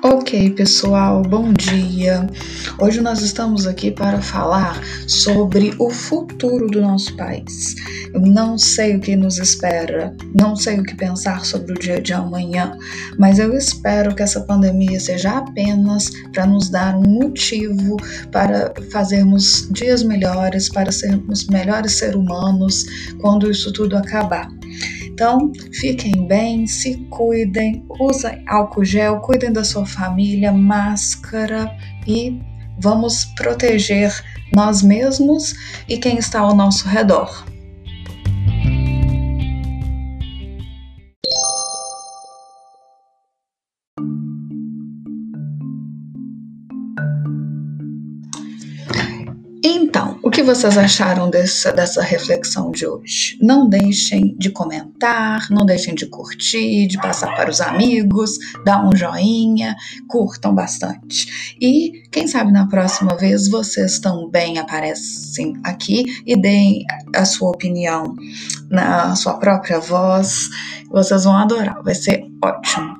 Ok, pessoal, bom dia. Hoje nós estamos aqui para falar sobre o futuro do nosso país. Eu não sei o que nos espera, não sei o que pensar sobre o dia de amanhã, mas eu espero que essa pandemia seja apenas para nos dar um motivo para fazermos dias melhores, para sermos melhores seres humanos quando isso tudo acabar. Então, fiquem bem, se cuidem, usem álcool gel, cuidem da sua família, máscara e vamos proteger nós mesmos e quem está ao nosso redor. Então, o que vocês acharam dessa, dessa reflexão de hoje? Não deixem de comentar, não deixem de curtir, de passar para os amigos, dar um joinha, curtam bastante. E quem sabe na próxima vez vocês também aparecem aqui e deem a sua opinião na sua própria voz. Vocês vão adorar, vai ser ótimo.